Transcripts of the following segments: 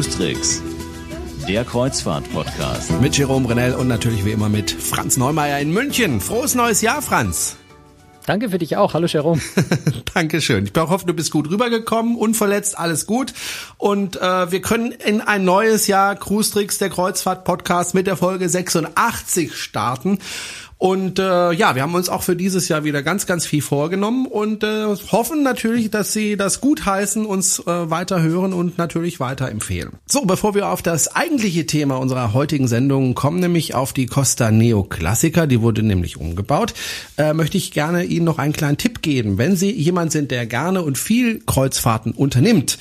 Cruise der Kreuzfahrt-Podcast. Mit Jerome Brunel und natürlich wie immer mit Franz Neumeier in München. Frohes neues Jahr, Franz. Danke für dich auch. Hallo Jerome. Dankeschön. Ich hoffe, du bist gut rübergekommen, unverletzt, alles gut. Und äh, wir können in ein neues Jahr Cruise Tricks, der Kreuzfahrt-Podcast mit der Folge 86 starten. Und äh, ja, wir haben uns auch für dieses Jahr wieder ganz, ganz viel vorgenommen und äh, hoffen natürlich, dass Sie das gut heißen, uns äh, weiter hören und natürlich weiterempfehlen. So, bevor wir auf das eigentliche Thema unserer heutigen Sendung kommen, nämlich auf die Costa Neo Classica, die wurde nämlich umgebaut, äh, möchte ich gerne Ihnen noch einen kleinen Tipp geben. Wenn Sie jemand sind, der gerne und viel Kreuzfahrten unternimmt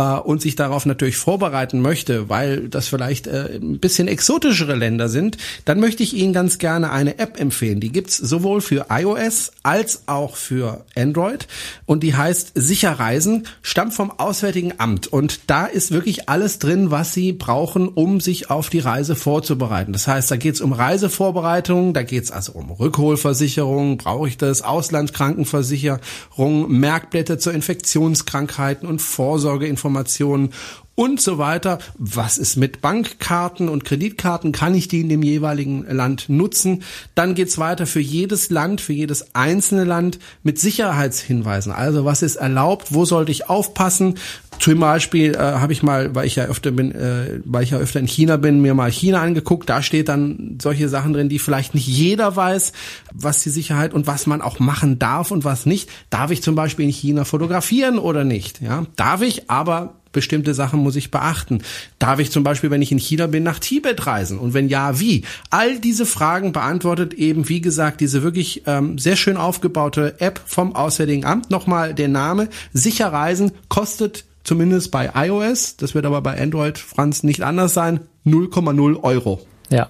äh, und sich darauf natürlich vorbereiten möchte, weil das vielleicht äh, ein bisschen exotischere Länder sind, dann möchte ich Ihnen ganz gerne eine App empfehlen. Die gibt's sowohl für iOS als auch für Android und die heißt Sicher Reisen, stammt vom Auswärtigen Amt und da ist wirklich alles drin, was Sie brauchen, um sich auf die Reise vorzubereiten. Das heißt, da geht's um Reisevorbereitung, da geht's also um Rückholversicherung, brauche ich das, Auslandskrankenversicherung, Merkblätter zur Infektionskrankheiten und Vorsorgeinformationen Informationen und so weiter. Was ist mit Bankkarten und Kreditkarten? Kann ich die in dem jeweiligen Land nutzen? Dann geht's weiter für jedes Land, für jedes einzelne Land mit Sicherheitshinweisen. Also was ist erlaubt? Wo sollte ich aufpassen? Zum Beispiel äh, habe ich mal, weil ich ja öfter bin, äh, weil ich ja öfter in China bin, mir mal China angeguckt. Da steht dann solche Sachen drin, die vielleicht nicht jeder weiß, was die Sicherheit und was man auch machen darf und was nicht. Darf ich zum Beispiel in China fotografieren oder nicht? Ja, darf ich, aber bestimmte Sachen muss ich beachten. Darf ich zum Beispiel, wenn ich in China bin, nach Tibet reisen? Und wenn ja, wie? All diese Fragen beantwortet eben, wie gesagt, diese wirklich ähm, sehr schön aufgebaute App vom Auswärtigen Amt. Nochmal der Name. Sicher reisen kostet zumindest bei iOS, das wird aber bei Android, Franz, nicht anders sein, 0,0 Euro. Ja,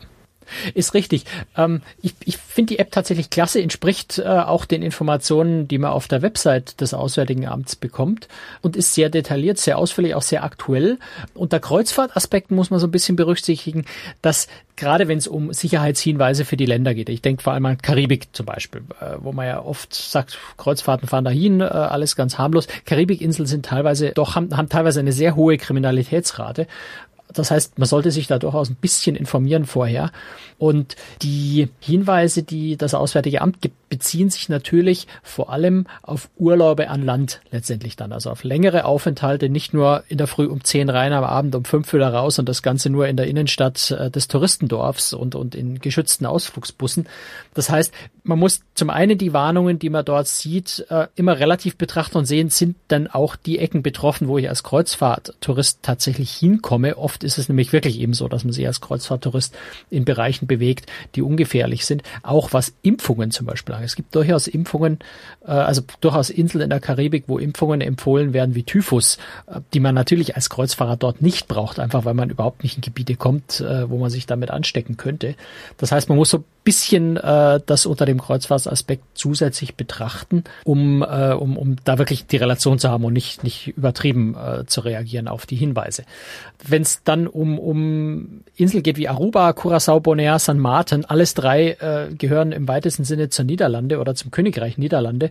ist richtig. Ähm, ich ich finde die App tatsächlich klasse, entspricht äh, auch den Informationen, die man auf der Website des Auswärtigen Amts bekommt und ist sehr detailliert, sehr ausführlich, auch sehr aktuell. Unter Kreuzfahrtaspekten muss man so ein bisschen berücksichtigen, dass gerade wenn es um Sicherheitshinweise für die Länder geht, ich denke vor allem an Karibik zum Beispiel, äh, wo man ja oft sagt, Kreuzfahrten fahren dahin, äh, alles ganz harmlos. Karibikinseln sind teilweise doch haben, haben teilweise eine sehr hohe Kriminalitätsrate das heißt, man sollte sich da durchaus ein bisschen informieren vorher. Und die Hinweise, die das Auswärtige Amt gibt, beziehen sich natürlich vor allem auf Urlaube an Land letztendlich dann, also auf längere Aufenthalte, nicht nur in der Früh um zehn rein, am Abend um fünf wieder raus und das Ganze nur in der Innenstadt äh, des Touristendorfs und, und in geschützten Ausflugsbussen. Das heißt, man muss zum einen die Warnungen, die man dort sieht, äh, immer relativ betrachten und sehen, sind dann auch die Ecken betroffen, wo ich als Kreuzfahrttourist tatsächlich hinkomme. Oft ist es nämlich wirklich eben so, dass man sich als Kreuzfahrttourist in Bereichen bewegt, die ungefährlich sind. Auch was Impfungen zum Beispiel sagen. Es gibt durchaus Impfungen, äh, also durchaus Inseln in der Karibik, wo Impfungen empfohlen werden wie Typhus, äh, die man natürlich als Kreuzfahrer dort nicht braucht, einfach weil man überhaupt nicht in Gebiete kommt, äh, wo man sich damit anstecken könnte. Das heißt, man muss so bisschen äh, das unter dem Kreuzfahrtsaspekt zusätzlich betrachten, um, äh, um, um da wirklich die Relation zu haben und nicht, nicht übertrieben äh, zu reagieren auf die Hinweise. Wenn es dann um, um Inseln geht wie Aruba, Curacao, Bonaire, San Martin, alles drei äh, gehören im weitesten Sinne zur Niederlande oder zum Königreich Niederlande.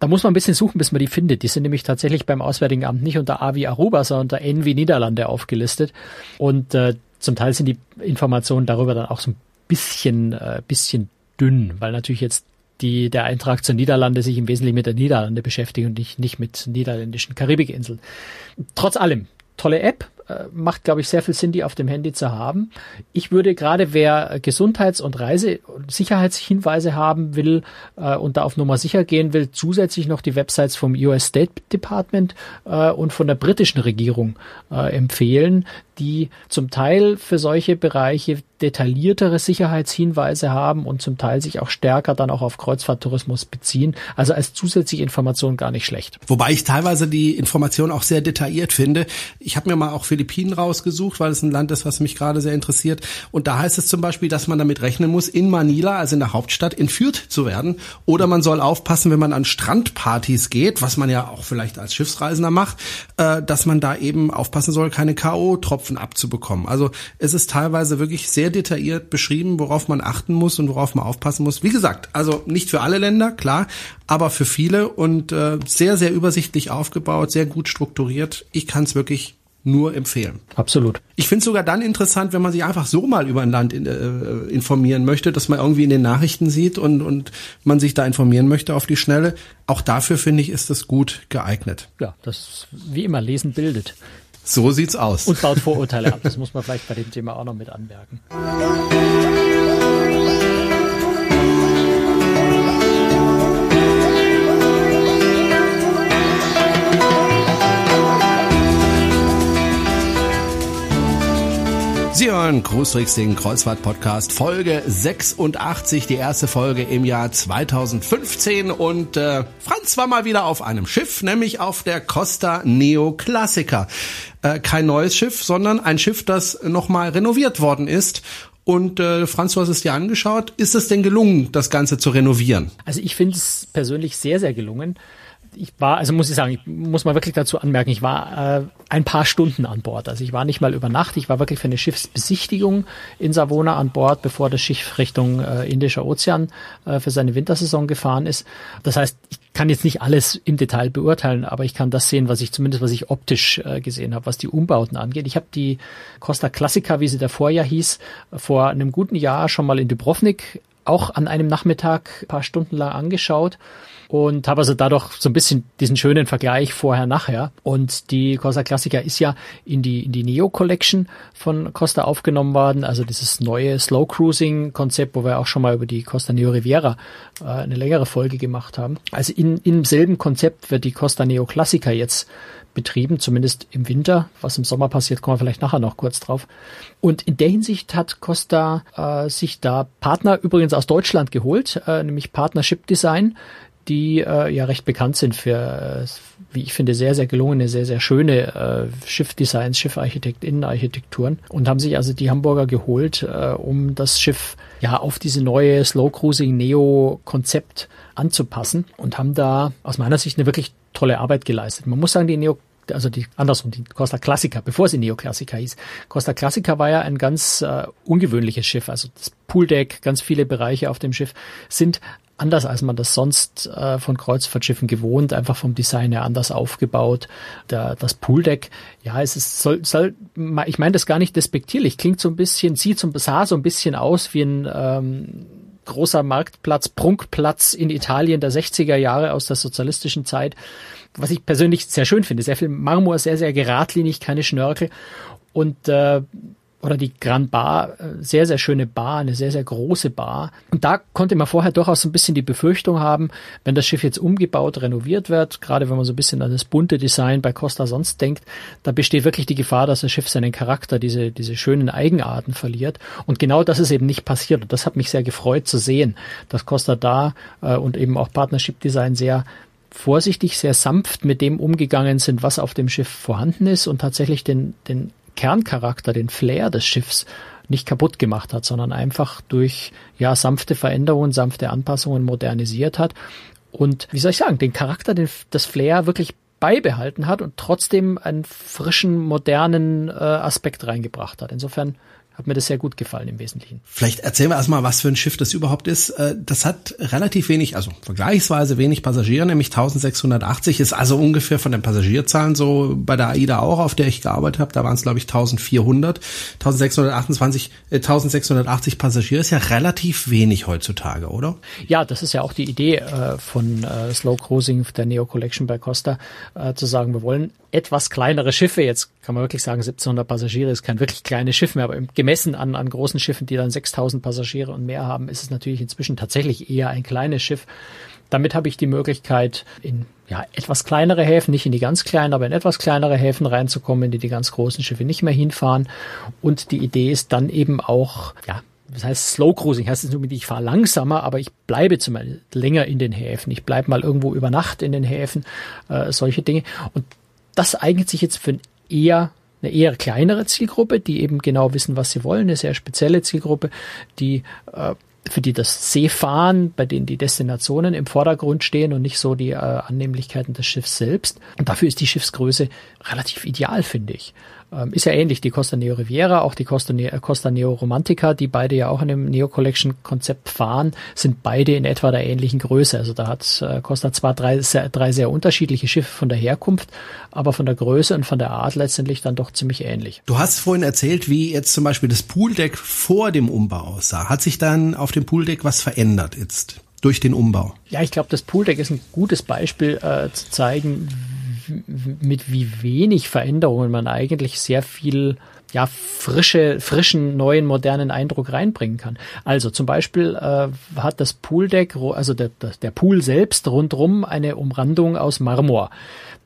Da muss man ein bisschen suchen, bis man die findet. Die sind nämlich tatsächlich beim Auswärtigen Amt nicht unter A wie Aruba, sondern unter N wie Niederlande aufgelistet. Und äh, zum Teil sind die Informationen darüber dann auch so ein bisschen, äh, bisschen dünn, weil natürlich jetzt die, der Eintrag zur Niederlande sich im Wesentlichen mit der Niederlande beschäftigt und nicht, nicht mit niederländischen Karibikinseln. Trotz allem, tolle App, macht, glaube ich, sehr viel Sinn, die auf dem Handy zu haben. Ich würde gerade, wer Gesundheits- und Reise- und Sicherheitshinweise haben will äh, und da auf Nummer sicher gehen will, zusätzlich noch die Websites vom US State Department äh, und von der britischen Regierung äh, empfehlen, die zum Teil für solche Bereiche detailliertere Sicherheitshinweise haben und zum Teil sich auch stärker dann auch auf Kreuzfahrttourismus beziehen. Also als zusätzliche Information gar nicht schlecht. Wobei ich teilweise die Information auch sehr detailliert finde. Ich habe mir mal auch Philippinen rausgesucht, weil es ein Land ist, was mich gerade sehr interessiert. Und da heißt es zum Beispiel, dass man damit rechnen muss, in Manila, also in der Hauptstadt, entführt zu werden. Oder man soll aufpassen, wenn man an Strandpartys geht, was man ja auch vielleicht als Schiffsreisender macht, äh, dass man da eben aufpassen soll, keine K.O.-Tropfen abzubekommen. Also es ist teilweise wirklich sehr detailliert beschrieben, worauf man achten muss und worauf man aufpassen muss. Wie gesagt, also nicht für alle Länder, klar, aber für viele und äh, sehr, sehr übersichtlich aufgebaut, sehr gut strukturiert. Ich kann es wirklich nur empfehlen. Absolut. Ich finde es sogar dann interessant, wenn man sich einfach so mal über ein Land in, äh, informieren möchte, dass man irgendwie in den Nachrichten sieht und, und man sich da informieren möchte auf die Schnelle. Auch dafür finde ich, ist das gut geeignet. Ja, das wie immer Lesen bildet. So sieht's aus. Und baut Vorurteile ab. Das muss man vielleicht bei dem Thema auch noch mit anmerken. Sie hören Cruistricks, den Kreuzfahrt-Podcast, Folge 86, die erste Folge im Jahr 2015. Und äh, Franz war mal wieder auf einem Schiff, nämlich auf der Costa Neo Classica. Äh, kein neues Schiff, sondern ein Schiff, das nochmal renoviert worden ist. Und äh, Franz, du hast es dir angeschaut. Ist es denn gelungen, das Ganze zu renovieren? Also ich finde es persönlich sehr, sehr gelungen ich war, also muss ich sagen, ich muss mal wirklich dazu anmerken, ich war äh, ein paar Stunden an Bord. Also ich war nicht mal über Nacht, ich war wirklich für eine Schiffsbesichtigung in Savona an Bord, bevor das Schiff Richtung äh, Indischer Ozean äh, für seine Wintersaison gefahren ist. Das heißt, ich kann jetzt nicht alles im Detail beurteilen, aber ich kann das sehen, was ich zumindest, was ich optisch äh, gesehen habe, was die Umbauten angeht. Ich habe die Costa Classica, wie sie davor ja hieß, vor einem guten Jahr schon mal in Dubrovnik auch an einem Nachmittag paar Stunden lang angeschaut und habe also dadurch so ein bisschen diesen schönen Vergleich vorher nachher und die Costa Classica ist ja in die in die Neo Collection von Costa aufgenommen worden, also dieses neue Slow Cruising Konzept, wo wir auch schon mal über die Costa Neo Riviera äh, eine längere Folge gemacht haben. Also in im selben Konzept wird die Costa Neo Classica jetzt betrieben, zumindest im Winter. Was im Sommer passiert, kommen wir vielleicht nachher noch kurz drauf. Und in der Hinsicht hat Costa äh, sich da Partner übrigens aus Deutschland geholt, äh, nämlich Partnership Design, die äh, ja recht bekannt sind für, äh, wie ich finde, sehr, sehr gelungene, sehr, sehr schöne äh, Schiffdesigns, Schiffarchitektinnenarchitekturen und haben sich also die Hamburger geholt, äh, um das Schiff ja auf diese neue Slow Cruising Neo Konzept anzupassen und haben da aus meiner Sicht eine wirklich tolle Arbeit geleistet. Man muss sagen, die Neo also die andersrum, die Costa Classica, bevor sie Neoclassica hieß. Costa Classica war ja ein ganz äh, ungewöhnliches Schiff. Also das Pooldeck, ganz viele Bereiche auf dem Schiff sind anders, als man das sonst äh, von Kreuzfahrtschiffen gewohnt, einfach vom Design her anders aufgebaut. Der, das Pooldeck, ja, es ist, soll, soll, ich meine das gar nicht despektierlich, klingt so ein bisschen, sieht so, sah so ein bisschen aus wie ein ähm, großer Marktplatz, Prunkplatz in Italien der 60er Jahre aus der sozialistischen Zeit, was ich persönlich sehr schön finde. Sehr viel Marmor, sehr, sehr geradlinig, keine Schnörkel. Und äh, oder die Grand Bar, äh, sehr, sehr schöne Bar, eine sehr, sehr große Bar. Und da konnte man vorher durchaus ein bisschen die Befürchtung haben, wenn das Schiff jetzt umgebaut, renoviert wird, gerade wenn man so ein bisschen an das bunte Design bei Costa sonst denkt, da besteht wirklich die Gefahr, dass das Schiff seinen Charakter, diese, diese schönen Eigenarten verliert. Und genau das ist eben nicht passiert. Und das hat mich sehr gefreut zu sehen, dass Costa da äh, und eben auch Partnership Design sehr vorsichtig, sehr sanft mit dem umgegangen sind, was auf dem Schiff vorhanden ist und tatsächlich den, den Kerncharakter, den Flair des Schiffs nicht kaputt gemacht hat, sondern einfach durch ja sanfte Veränderungen, sanfte Anpassungen modernisiert hat und wie soll ich sagen, den Charakter, den, das Flair wirklich beibehalten hat und trotzdem einen frischen, modernen äh, Aspekt reingebracht hat. Insofern hat mir das sehr gut gefallen im Wesentlichen. Vielleicht erzählen wir erstmal, was für ein Schiff das überhaupt ist. Äh, das hat relativ wenig, also vergleichsweise wenig Passagiere, nämlich 1680 ist also ungefähr von den Passagierzahlen so bei der AIDA auch, auf der ich gearbeitet habe. Da waren es glaube ich 1400. 1628, äh, 1680 Passagiere ist ja relativ wenig heutzutage, oder? Ja, das ist ja auch die Idee äh, von äh, Slow Cruising der Neo Collection bei Costa, zu sagen, wir wollen etwas kleinere Schiffe. Jetzt kann man wirklich sagen, 1700 Passagiere ist kein wirklich kleines Schiff mehr, aber gemessen an, an großen Schiffen, die dann 6000 Passagiere und mehr haben, ist es natürlich inzwischen tatsächlich eher ein kleines Schiff. Damit habe ich die Möglichkeit, in ja, etwas kleinere Häfen, nicht in die ganz kleinen, aber in etwas kleinere Häfen reinzukommen, in die die ganz großen Schiffe nicht mehr hinfahren. Und die Idee ist dann eben auch, ja, das heißt Slow Cruising, heißt es nur, ich fahre langsamer, aber ich bleibe zum Beispiel länger in den Häfen. Ich bleibe mal irgendwo über Nacht in den Häfen, äh, solche Dinge. Und das eignet sich jetzt für eher eine eher kleinere Zielgruppe, die eben genau wissen, was sie wollen, eine sehr spezielle Zielgruppe, die äh, für die das Seefahren, bei denen die Destinationen im Vordergrund stehen und nicht so die äh, Annehmlichkeiten des Schiffs selbst. Und dafür ist die Schiffsgröße relativ ideal, finde ich. Ähm, ist ja ähnlich, die Costa Neo Riviera, auch die Costa, ne Costa Neo Romantica, die beide ja auch in dem Neo Collection Konzept fahren, sind beide in etwa der ähnlichen Größe. Also da hat äh, Costa zwar drei sehr, drei sehr unterschiedliche Schiffe von der Herkunft, aber von der Größe und von der Art letztendlich dann doch ziemlich ähnlich. Du hast vorhin erzählt, wie jetzt zum Beispiel das Pooldeck vor dem Umbau aussah. Hat sich dann auf dem Pooldeck was verändert jetzt? durch den Umbau. Ja, ich glaube, das Pooldeck ist ein gutes Beispiel äh, zu zeigen, mit wie wenig Veränderungen man eigentlich sehr viel ja, frische, frischen, neuen, modernen Eindruck reinbringen kann. Also zum Beispiel äh, hat das Pooldeck, also der, der Pool selbst rundrum eine Umrandung aus Marmor.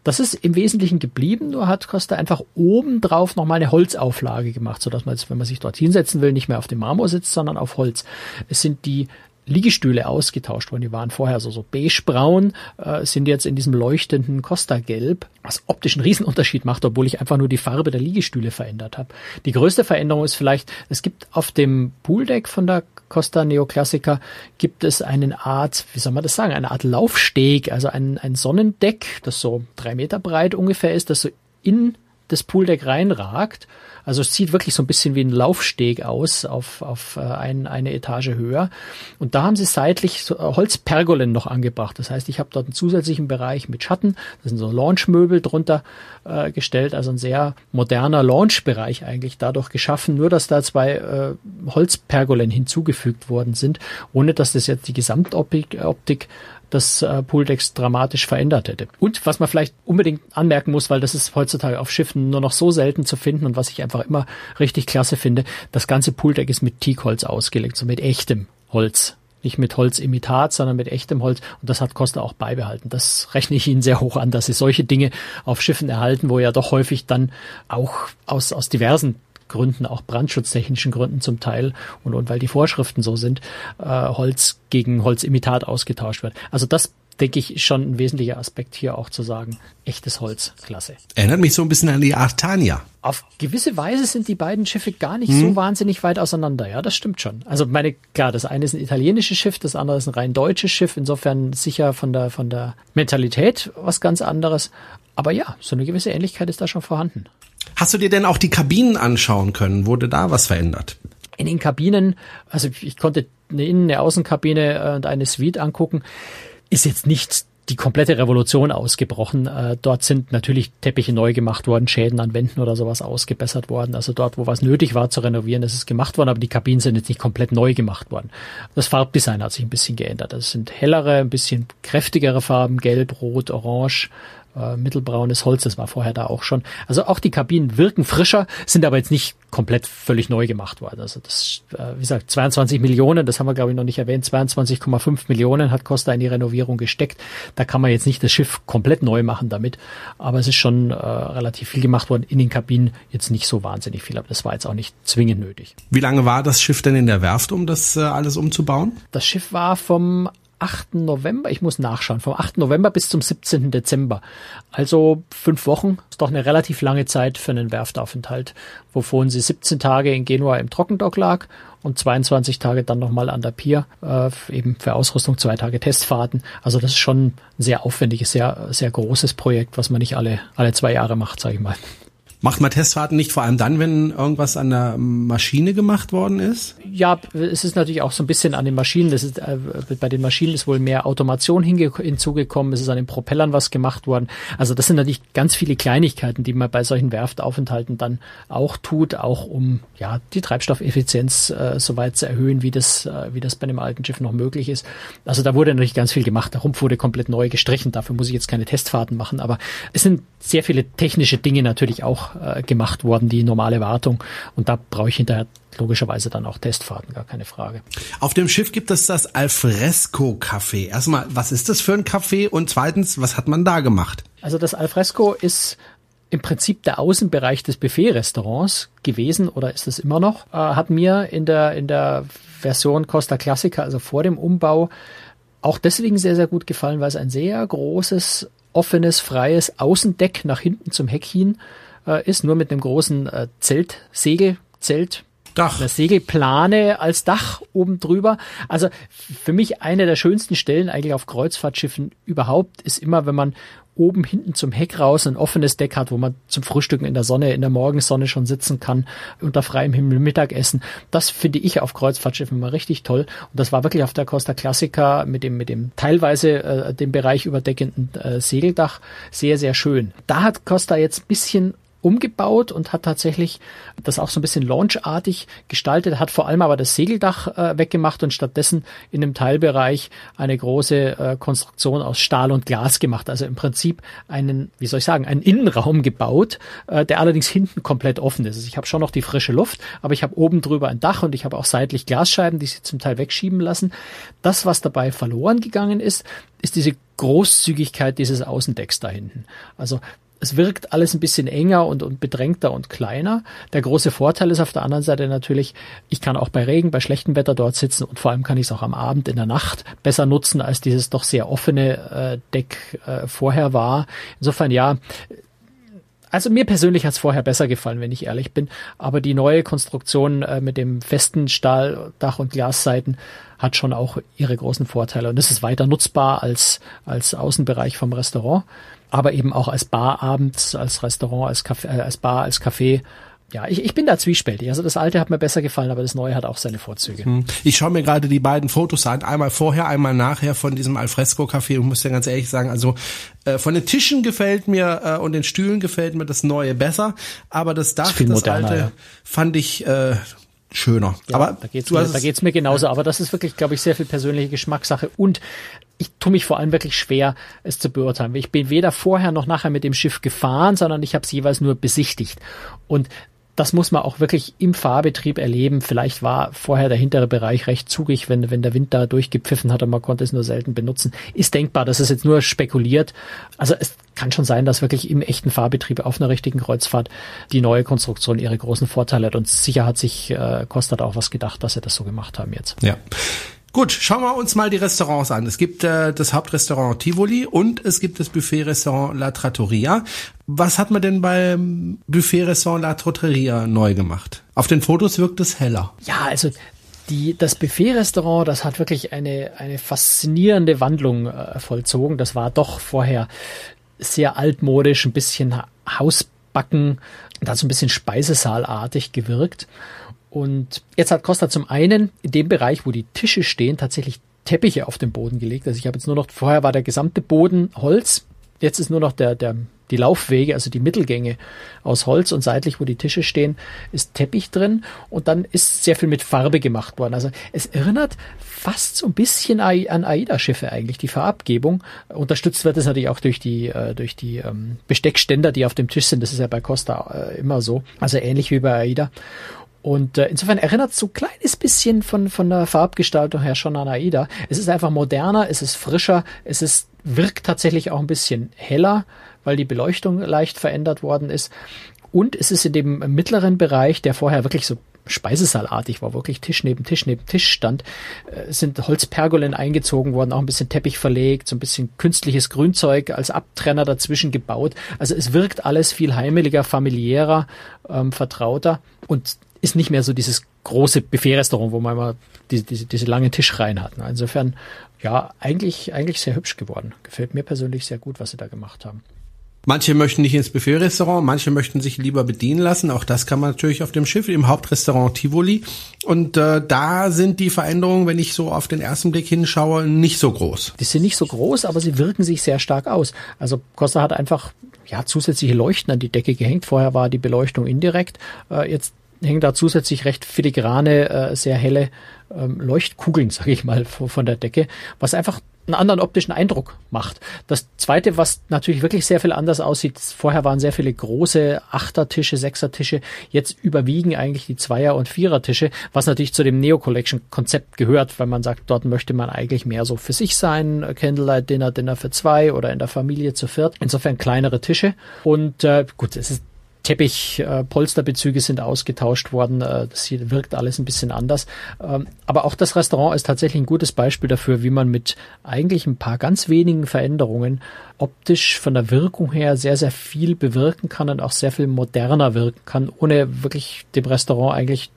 Das ist im Wesentlichen geblieben, nur hat Costa einfach oben drauf nochmal eine Holzauflage gemacht, sodass man jetzt, wenn man sich dort hinsetzen will, nicht mehr auf dem Marmor sitzt, sondern auf Holz. Es sind die Liegestühle ausgetauscht worden. Die waren vorher so, so beigebraun, äh, sind jetzt in diesem leuchtenden Costa-Gelb, was optisch einen Riesenunterschied macht, obwohl ich einfach nur die Farbe der Liegestühle verändert habe. Die größte Veränderung ist vielleicht, es gibt auf dem Pooldeck von der Costa Neoclassica gibt es eine Art, wie soll man das sagen, eine Art Laufsteg, also ein, ein Sonnendeck, das so drei Meter breit ungefähr ist, das so in das Pooldeck reinragt also es sieht wirklich so ein bisschen wie ein Laufsteg aus auf, auf äh, ein, eine Etage höher. Und da haben sie seitlich so äh, Holzpergolen noch angebracht. Das heißt, ich habe dort einen zusätzlichen Bereich mit Schatten. Da sind so Launchmöbel drunter äh, gestellt. Also ein sehr moderner Launchbereich eigentlich dadurch geschaffen. Nur, dass da zwei äh, Holzpergolen hinzugefügt worden sind, ohne dass das jetzt die Gesamtoptik Optik das äh, Pooldex dramatisch verändert hätte. Und was man vielleicht unbedingt anmerken muss, weil das ist heutzutage auf Schiffen nur noch so selten zu finden und was ich einfach immer richtig klasse finde, das ganze Pooldeck ist mit Teakholz ausgelegt, so mit echtem Holz. Nicht mit Holzimitat, sondern mit echtem Holz. Und das hat Costa auch beibehalten. Das rechne ich Ihnen sehr hoch an, dass Sie solche Dinge auf Schiffen erhalten, wo ja doch häufig dann auch aus, aus diversen Gründen, auch brandschutztechnischen Gründen zum Teil und, und weil die Vorschriften so sind, äh, Holz gegen Holzimitat ausgetauscht wird. Also das denke ich, schon ein wesentlicher Aspekt hier auch zu sagen. Echtes Holz, klasse. Erinnert mich so ein bisschen an die Artania. Auf gewisse Weise sind die beiden Schiffe gar nicht hm. so wahnsinnig weit auseinander. Ja, das stimmt schon. Also meine, klar, das eine ist ein italienisches Schiff, das andere ist ein rein deutsches Schiff. Insofern sicher von der, von der Mentalität was ganz anderes. Aber ja, so eine gewisse Ähnlichkeit ist da schon vorhanden. Hast du dir denn auch die Kabinen anschauen können? Wurde da was verändert? In den Kabinen, also ich konnte eine Innen-, eine Außenkabine und eine Suite angucken, ist jetzt nicht die komplette Revolution ausgebrochen. Äh, dort sind natürlich Teppiche neu gemacht worden, Schäden an Wänden oder sowas ausgebessert worden. Also dort, wo was nötig war zu renovieren, ist es gemacht worden, aber die Kabinen sind jetzt nicht komplett neu gemacht worden. Das Farbdesign hat sich ein bisschen geändert. Es sind hellere, ein bisschen kräftigere Farben, gelb, rot, orange, äh, mittelbraunes Holz, das war vorher da auch schon. Also auch die Kabinen wirken frischer, sind aber jetzt nicht komplett völlig neu gemacht worden. Also das, äh, wie gesagt, 22 Millionen, das haben wir glaube ich noch nicht erwähnt, 22,5 Millionen hat Costa in die Renovierung gesteckt. Da kann man jetzt nicht das Schiff komplett neu machen damit, aber es ist schon äh, relativ viel gemacht worden. In den Kabinen jetzt nicht so wahnsinnig viel, aber das war jetzt auch nicht zwingend nötig. Wie lange war das Schiff denn in der Werft, um das äh, alles umzubauen? Das Schiff war vom 8. November, ich muss nachschauen, vom 8. November bis zum 17. Dezember. Also fünf Wochen, ist doch eine relativ lange Zeit für einen Werftaufenthalt, wovon sie 17 Tage in Genua im Trockendock lag und 22 Tage dann nochmal an der Pier, äh, eben für Ausrüstung, zwei Tage Testfahrten. Also das ist schon ein sehr aufwendiges, sehr, sehr großes Projekt, was man nicht alle, alle zwei Jahre macht, sage ich mal. Macht man Testfahrten nicht vor allem dann, wenn irgendwas an der Maschine gemacht worden ist? Ja, es ist natürlich auch so ein bisschen an den Maschinen. Das ist, äh, bei den Maschinen ist wohl mehr Automation hinzugekommen. Es ist an den Propellern was gemacht worden. Also das sind natürlich ganz viele Kleinigkeiten, die man bei solchen Werftaufenthalten dann auch tut, auch um ja die Treibstoffeffizienz äh, so weit zu erhöhen, wie das, äh, wie das bei einem alten Schiff noch möglich ist. Also da wurde natürlich ganz viel gemacht. Der Rumpf wurde komplett neu gestrichen. Dafür muss ich jetzt keine Testfahrten machen. Aber es sind sehr viele technische Dinge natürlich auch äh, gemacht worden, die normale Wartung. Und da brauche ich hinterher logischerweise dann auch Testfahrten, gar keine Frage. Auf dem Schiff gibt es das Alfresco Café. Erstmal, was ist das für ein Café? Und zweitens, was hat man da gemacht? Also das Alfresco ist im Prinzip der Außenbereich des Buffet-Restaurants gewesen oder ist es immer noch, äh, hat mir in der, in der Version Costa Classica, also vor dem Umbau, auch deswegen sehr, sehr gut gefallen, weil es ein sehr großes offenes, freies Außendeck nach hinten zum Heck hin äh, ist, nur mit einem großen äh, Zeltsegel, Zelt, Dach. Eine Segelplane als Dach oben drüber. Also für mich eine der schönsten Stellen eigentlich auf Kreuzfahrtschiffen überhaupt ist immer, wenn man oben hinten zum Heck raus ein offenes Deck hat, wo man zum Frühstücken in der Sonne, in der Morgensonne schon sitzen kann, unter freiem Himmel Mittagessen. Das finde ich auf Kreuzfahrtschiffen immer richtig toll. Und das war wirklich auf der Costa Classica mit dem, mit dem teilweise äh, den Bereich überdeckenden äh, Segeldach sehr, sehr schön. Da hat Costa jetzt ein bisschen umgebaut und hat tatsächlich das auch so ein bisschen launchartig gestaltet, hat vor allem aber das Segeldach äh, weggemacht und stattdessen in dem Teilbereich eine große äh, Konstruktion aus Stahl und Glas gemacht. Also im Prinzip einen, wie soll ich sagen, einen Innenraum gebaut, äh, der allerdings hinten komplett offen ist. Also ich habe schon noch die frische Luft, aber ich habe oben drüber ein Dach und ich habe auch seitlich Glasscheiben, die sie zum Teil wegschieben lassen. Das, was dabei verloren gegangen ist, ist diese Großzügigkeit dieses Außendecks da hinten. Also es wirkt alles ein bisschen enger und, und bedrängter und kleiner. Der große Vorteil ist auf der anderen Seite natürlich, ich kann auch bei Regen, bei schlechtem Wetter dort sitzen und vor allem kann ich es auch am Abend in der Nacht besser nutzen, als dieses doch sehr offene äh, Deck äh, vorher war. Insofern ja, also mir persönlich hat es vorher besser gefallen, wenn ich ehrlich bin. Aber die neue Konstruktion äh, mit dem festen Stahldach und Glasseiten hat schon auch ihre großen Vorteile. Und es ist weiter nutzbar als, als Außenbereich vom Restaurant aber eben auch als Bar abends, als Restaurant, als, Café, äh, als Bar, als Café. Ja, ich, ich bin da zwiespältig. Also das alte hat mir besser gefallen, aber das neue hat auch seine Vorzüge. Hm. Ich schaue mir gerade die beiden Fotos an, einmal vorher, einmal nachher von diesem Alfresco-Café und muss ja ganz ehrlich sagen, also äh, von den Tischen gefällt mir äh, und den Stühlen gefällt mir das neue besser, aber das Dach, das, das moderner, alte, ja. fand ich äh, schöner. Ja, aber da geht's, mir, da geht's mir genauso. Ja. Aber das ist wirklich, glaube ich, sehr viel persönliche Geschmackssache. Und ich tue mich vor allem wirklich schwer, es zu beurteilen. Ich bin weder vorher noch nachher mit dem Schiff gefahren, sondern ich habe es jeweils nur besichtigt. Und das muss man auch wirklich im Fahrbetrieb erleben. Vielleicht war vorher der hintere Bereich recht zugig, wenn, wenn der Wind da durchgepfiffen hat und man konnte es nur selten benutzen. Ist denkbar, das ist jetzt nur spekuliert. Also es kann schon sein, dass wirklich im echten Fahrbetrieb auf einer richtigen Kreuzfahrt die neue Konstruktion ihre großen Vorteile hat. Und sicher hat sich äh, Kostat auch was gedacht, dass sie das so gemacht haben jetzt. Ja. Gut, schauen wir uns mal die Restaurants an. Es gibt äh, das Hauptrestaurant Tivoli und es gibt das Buffet-Restaurant La Trattoria. Was hat man denn beim Buffet-Restaurant La Trattoria neu gemacht? Auf den Fotos wirkt es heller. Ja, also die, das Buffet-Restaurant, das hat wirklich eine, eine faszinierende Wandlung äh, vollzogen. Das war doch vorher sehr altmodisch, ein bisschen Hausbacken, da so ein bisschen Speisesaalartig gewirkt. Und jetzt hat Costa zum einen in dem Bereich, wo die Tische stehen, tatsächlich Teppiche auf den Boden gelegt. Also ich habe jetzt nur noch, vorher war der gesamte Boden Holz, jetzt ist nur noch der, der, die Laufwege, also die Mittelgänge aus Holz und seitlich, wo die Tische stehen, ist Teppich drin und dann ist sehr viel mit Farbe gemacht worden. Also es erinnert fast so ein bisschen an AIDA-Schiffe eigentlich, die Farbgebung. Unterstützt wird es natürlich auch durch die, äh, durch die ähm, Besteckständer, die auf dem Tisch sind. Das ist ja bei Costa äh, immer so. Also ähnlich wie bei AIDA. Und äh, insofern erinnert es so ein kleines bisschen von, von der Farbgestaltung her schon an AIDA. Es ist einfach moderner, es ist frischer, es ist, wirkt tatsächlich auch ein bisschen heller, weil die Beleuchtung leicht verändert worden ist. Und es ist in dem mittleren Bereich, der vorher wirklich so Speisesaalartig war, wirklich Tisch neben Tisch neben Tisch stand, äh, sind Holzpergolen eingezogen worden, auch ein bisschen Teppich verlegt, so ein bisschen künstliches Grünzeug als Abtrenner dazwischen gebaut. Also es wirkt alles viel heimeliger, familiärer, ähm, vertrauter und ist nicht mehr so dieses große Buffet-Restaurant, wo man immer diese, diese, diese lange Tischreihen hat. Insofern, ja, eigentlich, eigentlich sehr hübsch geworden. Gefällt mir persönlich sehr gut, was sie da gemacht haben. Manche möchten nicht ins Buffet-Restaurant, manche möchten sich lieber bedienen lassen. Auch das kann man natürlich auf dem Schiff, im Hauptrestaurant Tivoli. Und äh, da sind die Veränderungen, wenn ich so auf den ersten Blick hinschaue, nicht so groß. Die sind nicht so groß, aber sie wirken sich sehr stark aus. Also Costa hat einfach ja, zusätzliche Leuchten an die Decke gehängt. Vorher war die Beleuchtung indirekt. Äh, jetzt hängen da zusätzlich recht filigrane, äh, sehr helle ähm, Leuchtkugeln, sage ich mal, von der Decke, was einfach einen anderen optischen Eindruck macht. Das zweite, was natürlich wirklich sehr viel anders aussieht, vorher waren sehr viele große Achtertische, Sechsertische, jetzt überwiegen eigentlich die Zweier- und Vierertische, was natürlich zu dem Neo Collection Konzept gehört, weil man sagt, dort möchte man eigentlich mehr so für sich sein, Candlelight Dinner, Dinner für zwei oder in der Familie zu viert. Insofern kleinere Tische und äh, gut, es ist Teppich, äh, Polsterbezüge sind ausgetauscht worden. Äh, das hier wirkt alles ein bisschen anders. Ähm, aber auch das Restaurant ist tatsächlich ein gutes Beispiel dafür, wie man mit eigentlich ein paar ganz wenigen Veränderungen optisch von der Wirkung her sehr, sehr viel bewirken kann und auch sehr viel moderner wirken kann, ohne wirklich dem Restaurant eigentlich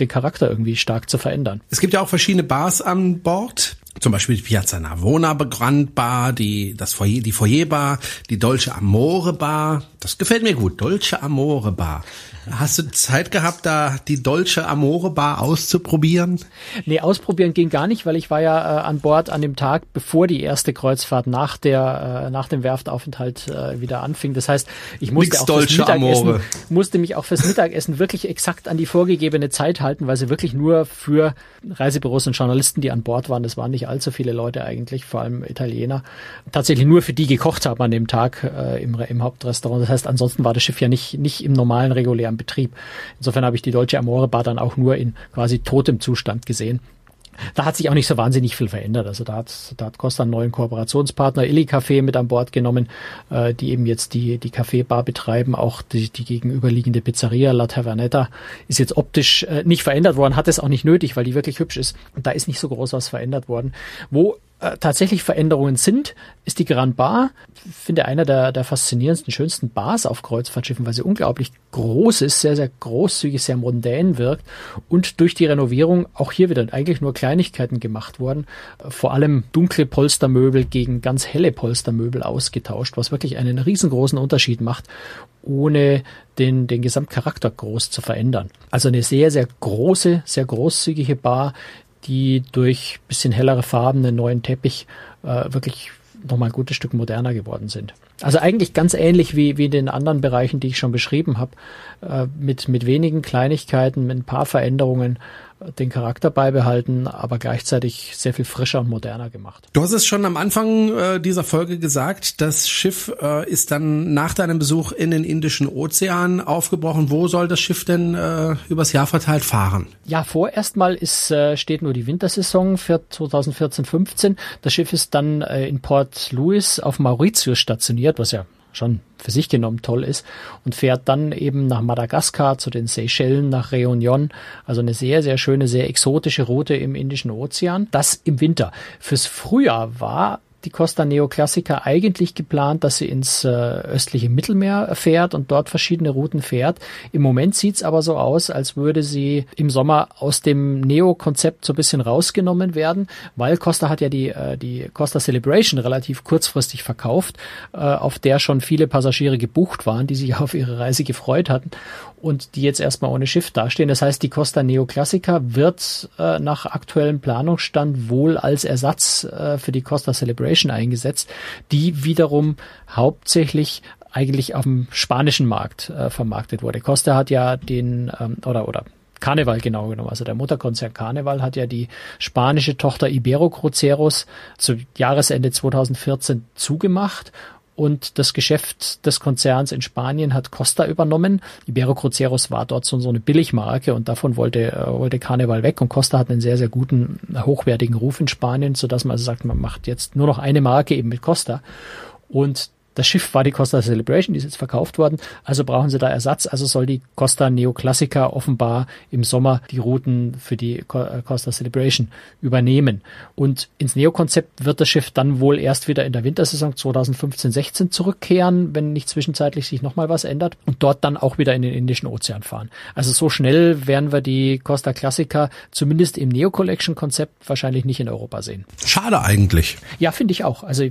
den Charakter irgendwie stark zu verändern. Es gibt ja auch verschiedene Bars an Bord. Zum Beispiel die Piazza Navona Grand Bar, die, das Foyer, die Foyer Bar, die Dolce Amore Bar. Das gefällt mir gut. Dolce Amore Bar. Hast du Zeit gehabt, da die Dolce Amore Bar auszuprobieren? Nee, ausprobieren ging gar nicht, weil ich war ja äh, an Bord an dem Tag, bevor die erste Kreuzfahrt nach der äh, nach dem Werftaufenthalt äh, wieder anfing. Das heißt, ich musste Nix auch Dolce fürs Mittagessen Amore. musste mich auch fürs Mittagessen wirklich exakt an die vorgegebene Zeit halten, weil sie wirklich nur für Reisebüros und Journalisten, die an Bord waren, das waren nicht allzu viele Leute eigentlich, vor allem Italiener, tatsächlich nur für die gekocht haben an dem Tag äh, im, im Hauptrestaurant. Das heißt, ansonsten war das Schiff ja nicht nicht im normalen regulären Betrieb. Insofern habe ich die Dolce Amore Bar dann auch nur in quasi totem Zustand gesehen. Da hat sich auch nicht so wahnsinnig viel verändert. Also da hat, da hat Costa einen neuen Kooperationspartner, Illy Café, mit an Bord genommen, äh, die eben jetzt die, die Kaffeebar betreiben. Auch die, die gegenüberliegende Pizzeria La Tavernetta ist jetzt optisch äh, nicht verändert worden, hat es auch nicht nötig, weil die wirklich hübsch ist. Und da ist nicht so groß was verändert worden. Wo äh, tatsächlich Veränderungen sind, ist die Grand Bar. Ich finde einer der, der faszinierendsten, schönsten Bars auf Kreuzfahrtschiffen, weil sie unglaublich groß ist, sehr, sehr großzügig, sehr mondän wirkt und durch die Renovierung auch hier wieder eigentlich nur Kleinigkeiten gemacht worden. Äh, Vor allem dunkle Polstermöbel gegen ganz helle Polstermöbel ausgetauscht, was wirklich einen riesengroßen Unterschied macht, ohne den, den Gesamtcharakter groß zu verändern. Also eine sehr, sehr große, sehr großzügige Bar, die durch bisschen hellere Farben, einen neuen Teppich äh, wirklich nochmal ein gutes Stück moderner geworden sind. Also eigentlich ganz ähnlich wie, wie in den anderen Bereichen, die ich schon beschrieben habe, äh, mit, mit wenigen Kleinigkeiten, mit ein paar Veränderungen den Charakter beibehalten, aber gleichzeitig sehr viel frischer und moderner gemacht. Du hast es schon am Anfang äh, dieser Folge gesagt, das Schiff äh, ist dann nach deinem Besuch in den Indischen Ozean aufgebrochen. Wo soll das Schiff denn äh, übers Jahr verteilt fahren? Ja, vorerst mal ist, äh, steht nur die Wintersaison für 2014-15. Das Schiff ist dann äh, in Port Louis auf Mauritius stationiert, was ja schon für sich genommen toll ist und fährt dann eben nach Madagaskar zu den Seychellen, nach Réunion. Also eine sehr, sehr schöne, sehr exotische Route im Indischen Ozean. Das im Winter. Fürs Frühjahr war die Costa Neoclassica eigentlich geplant, dass sie ins äh, östliche Mittelmeer fährt und dort verschiedene Routen fährt. Im Moment sieht's aber so aus, als würde sie im Sommer aus dem Neo-Konzept so ein bisschen rausgenommen werden, weil Costa hat ja die, äh, die Costa Celebration relativ kurzfristig verkauft, äh, auf der schon viele Passagiere gebucht waren, die sich auf ihre Reise gefreut hatten und die jetzt erstmal ohne Schiff dastehen. Das heißt, die Costa Neoclassica wird äh, nach aktuellem Planungsstand wohl als Ersatz äh, für die Costa Celebration eingesetzt, die wiederum hauptsächlich eigentlich auf dem spanischen Markt äh, vermarktet wurde. Costa hat ja den ähm, oder oder Carnival genau genommen. Also der Mutterkonzern Carnival hat ja die spanische Tochter Ibero Cruceros zu Jahresende 2014 zugemacht und das Geschäft des Konzerns in Spanien hat Costa übernommen. Ibero Cruceros war dort so, eine Billigmarke und davon wollte, äh, wollte Carnival weg und Costa hat einen sehr, sehr guten, hochwertigen Ruf in Spanien, sodass man also sagt, man macht jetzt nur noch eine Marke eben mit Costa und das Schiff war die Costa Celebration, die ist jetzt verkauft worden, also brauchen sie da Ersatz. Also soll die Costa Neoclassica offenbar im Sommer die Routen für die Costa Celebration übernehmen. Und ins Neo-Konzept wird das Schiff dann wohl erst wieder in der Wintersaison 2015-16 zurückkehren, wenn nicht zwischenzeitlich sich nochmal was ändert und dort dann auch wieder in den Indischen Ozean fahren. Also so schnell werden wir die Costa Classica zumindest im Neo-Collection-Konzept wahrscheinlich nicht in Europa sehen. Schade eigentlich. Ja, finde ich auch. Also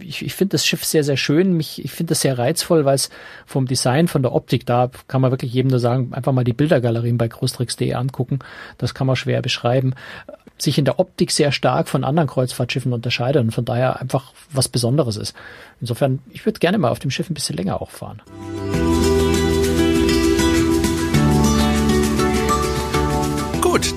ich, ich finde das Schiff sehr, sehr schön. Mich, ich finde das sehr reizvoll, weil es vom Design, von der Optik, da kann man wirklich jedem nur sagen, einfach mal die Bildergalerien bei großtricks.de angucken. Das kann man schwer beschreiben. Sich in der Optik sehr stark von anderen Kreuzfahrtschiffen unterscheidet und von daher einfach was Besonderes ist. Insofern, ich würde gerne mal auf dem Schiff ein bisschen länger auch fahren.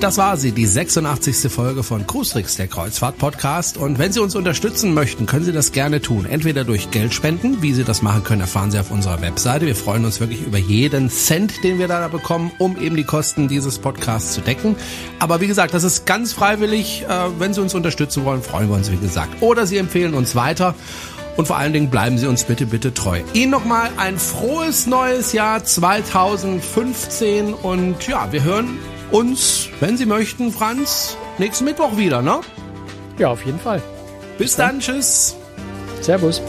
Das war sie, die 86. Folge von Cruistrix, der Kreuzfahrt-Podcast. Und wenn Sie uns unterstützen möchten, können Sie das gerne tun. Entweder durch Geld spenden, wie Sie das machen können, erfahren Sie auf unserer Webseite. Wir freuen uns wirklich über jeden Cent, den wir da bekommen, um eben die Kosten dieses Podcasts zu decken. Aber wie gesagt, das ist ganz freiwillig. Wenn Sie uns unterstützen wollen, freuen wir uns, wie gesagt. Oder Sie empfehlen uns weiter. Und vor allen Dingen bleiben Sie uns bitte, bitte treu. Ihnen nochmal ein frohes neues Jahr 2015 und ja, wir hören uns, wenn Sie möchten, Franz, nächsten Mittwoch wieder, ne? Ja, auf jeden Fall. Bis dann, tschüss. Servus.